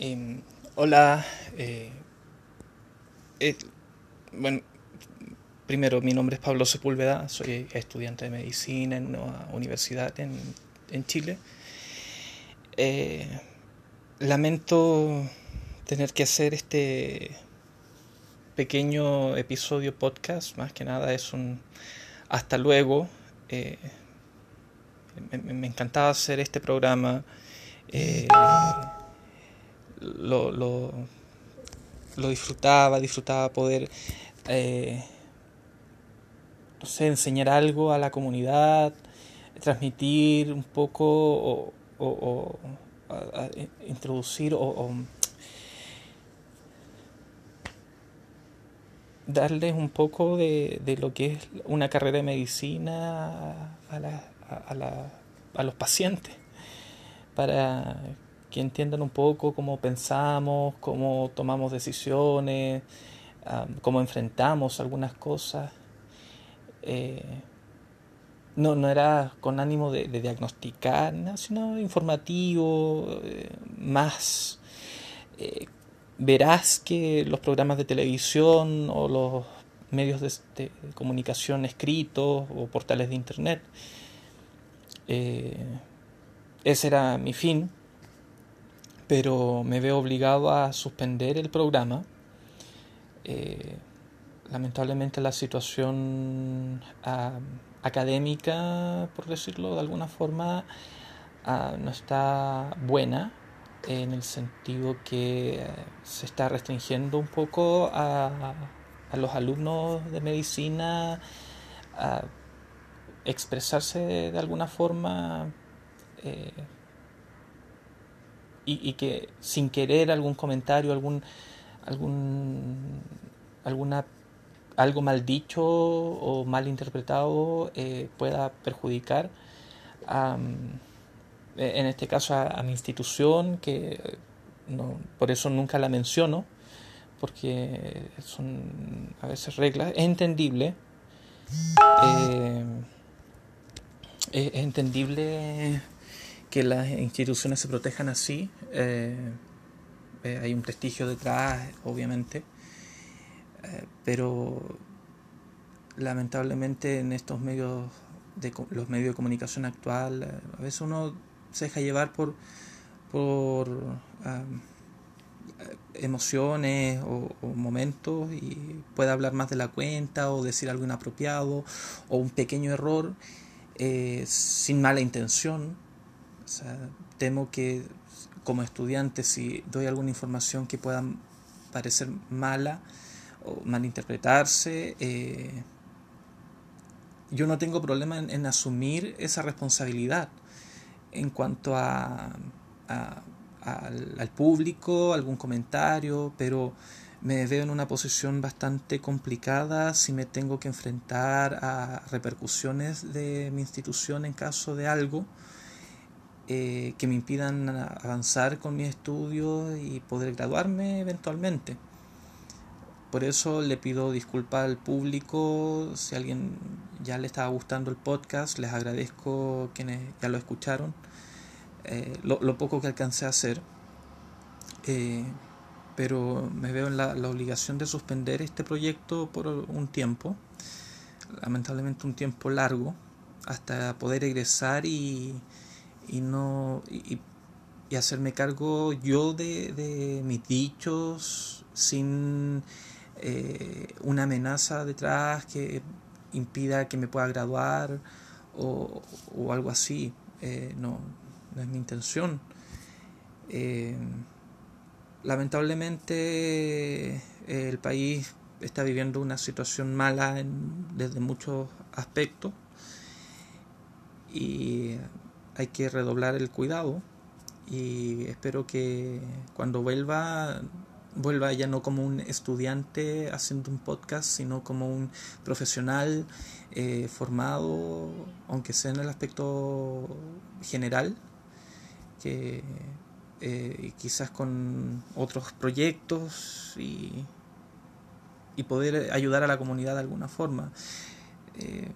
Em, hola. Eh, eh, bueno, primero, mi nombre es Pablo Sepúlveda, soy estudiante de medicina en una universidad en, Chile. Eh, lamento tener que hacer este pequeño episodio podcast, más que nada es un hasta luego. Me, encantaba hacer este programa lo, lo, lo disfrutaba, disfrutaba poder, eh, enseñar algo a la comunidad, transmitir un poco o, o, introducir o, darles un poco de, de, lo que es una carrera de medicina a, la, a, la, a los pacientes para que entiendan un poco cómo pensamos, cómo tomamos decisiones, cómo enfrentamos algunas cosas. Eh, no, no era con ánimo de, diagnosticar, sino informativo, eh, más eh, verás que los programas de televisión o los medios de, de comunicación escritos o portales de internet. ese era mi fin pero me veo obligado a suspender el programa. Eh, lamentablemente la situación ah, académica, por decirlo de alguna forma, ah, no está buena en el sentido que se está restringiendo un poco a, a los alumnos de medicina a expresarse de alguna forma eh, y, que sin querer algún comentario, algún, algún, alguna, algo mal dicho o mal interpretado eh, pueda perjudicar en este caso a, mi institución, que no, por eso nunca la menciono, porque son a veces reglas, es entendible. Eh, es entendible que las instituciones se protejan así. Eh, eh, hay un prestigio detrás, obviamente, eh, pero lamentablemente en estos medios, de los medios de comunicación actual, a veces uno se deja llevar por, por emociones o, momentos y puede hablar más de la cuenta o decir algo inapropiado o un pequeño error sin mala intención temo que como estudiante si doy alguna información que pueda parecer mala o malinterpretarse, eh, yo no tengo problema en, asumir esa responsabilidad en cuanto a, al, público, algún comentario, pero me veo en una posición bastante complicada si me tengo que enfrentar a repercusiones de mi institución en caso de algo eh, que me impidan avanzar con mis estudios y poder graduarme eventualmente. Por eso le pido disculpas al público, si a alguien ya le estaba gustando el podcast, les agradezco quienes ya lo escucharon, eh, lo, poco que alcancé a hacer, eh, pero me veo en la, la obligación de suspender este proyecto por un tiempo, lamentablemente un tiempo largo, hasta poder egresar y, y no y, hacerme cargo yo de, mis dichos sin eh, una amenaza detrás que impida que me pueda graduar o, algo así. Eh, no, es mi intención. Eh, lamentablemente el país está viviendo una situación mala desde muchos aspectos y hay que redoblar el cuidado y espero que cuando vuelva vuelva ya no como un estudiante haciendo un podcast, sino como un profesional eh, formado, aunque sea en el aspecto general, que eh, quizás con otros proyectos y, y, poder ayudar a la comunidad de alguna forma, eh,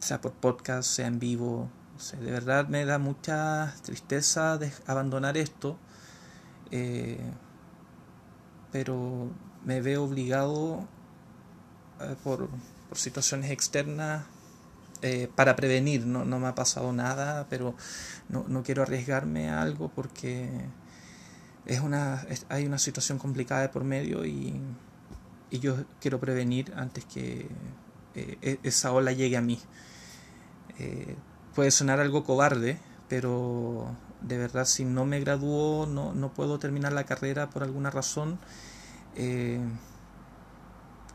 sea por podcast, sea en vivo, de verdad me da mucha tristeza abandonar esto. eh, pero me veo obligado eh, por, por, situaciones externas eh, para prevenir. No, no, me ha pasado nada, pero no, no quiero arriesgarme a algo porque es una, hay una situación complicada de por medio y, y yo quiero prevenir antes que e, esa ola llegue a mí. Puede sonar algo cobarde, pero de verdad si no me gradúo, no, no puedo terminar la carrera por alguna razón, eh,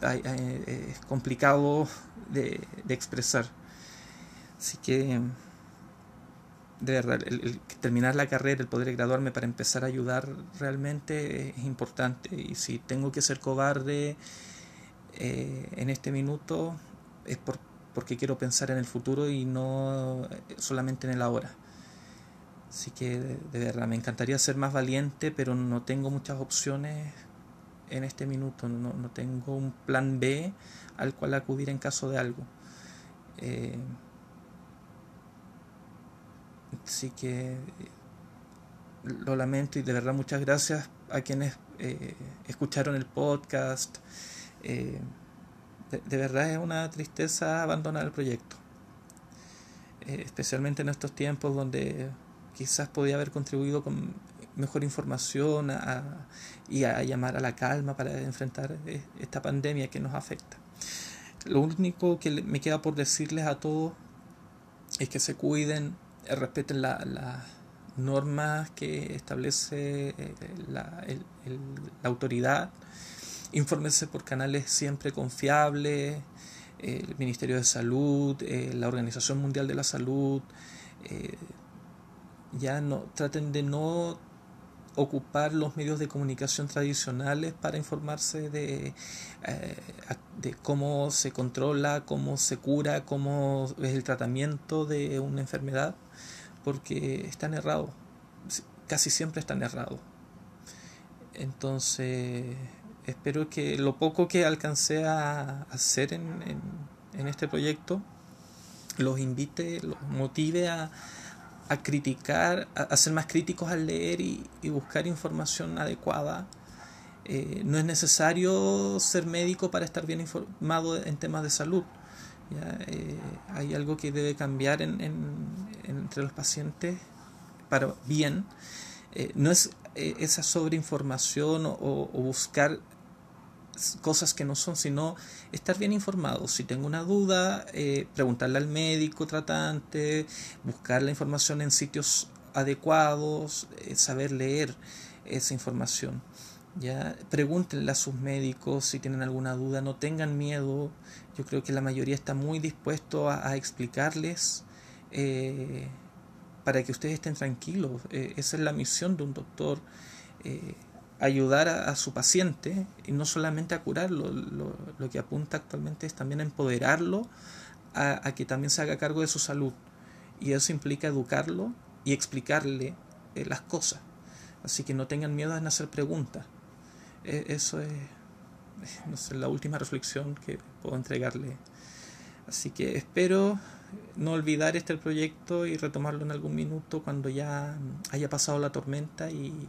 es complicado de, expresar. Así que, de verdad, terminar la carrera, el poder graduarme para empezar a ayudar realmente es importante. Y si tengo que ser cobarde eh, en este minuto, es por, porque quiero pensar en el futuro y no solamente en el ahora. Así que de, verdad me encantaría ser más valiente, pero no tengo muchas opciones en este minuto. No, no tengo un plan B al cual acudir en caso de algo. Eh, así que lo lamento y de verdad muchas gracias a quienes eh, escucharon el podcast. Eh, de, verdad es una tristeza abandonar el proyecto. especialmente en estos tiempos donde quizás podía haber contribuido con mejor información y a llamar a la calma para enfrentar e, esta pandemia que nos afecta. Lo único que me queda por decirles a todos es que se cuiden, eh, respeten las normas que establece eh, la, autoridad, infórmense por canales siempre confiables, el Ministerio de Salud, eh, la Organización Mundial de la Salud, ya no traten de no ocupar los medios de comunicación tradicionales para informarse de, eh, de cómo se controla, cómo se cura, cómo es el tratamiento de una enfermedad, porque están errados, casi siempre están errados. Entonces, espero que lo poco que alcancé a hacer en, en, este proyecto los invite, los motive a, a criticar, a, ser más críticos al leer y, buscar información adecuada. Eh, no es necesario ser médico para estar bien informado en temas de salud. Eh, hay algo que debe cambiar en, entre los pacientes para bien. Eh, no es esa sobreinformación o, o buscar cosas que no son, sino estar bien informado. Si tengo una duda, eh, preguntarle al médico tratante, buscar la información en sitios adecuados, eh, saber leer esa información. Ya pregúntenle a sus médicos si tienen alguna duda, no tengan miedo. Yo creo que la mayoría está muy dispuesto a, explicarles eh, para que ustedes estén tranquilos. esa es la misión de un doctor ayudar a, su paciente y no solamente a curarlo, lo, que apunta actualmente es también a empoderarlo a, que también se haga cargo de su salud. Y eso implica educarlo y explicarle eh, las cosas. Así que no tengan miedo en hacer preguntas. E, eso es, la última reflexión que puedo entregarle. Así que espero no olvidar este proyecto y retomarlo en algún minuto cuando ya haya pasado la tormenta y,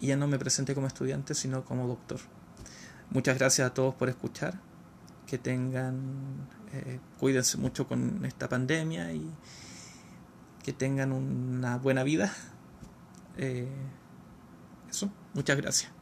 y ya no me presenté como estudiante, sino como doctor. Muchas gracias a todos por escuchar. Que tengan, eh, cuídense mucho con esta pandemia y que tengan una buena vida. Eh, eso, muchas gracias.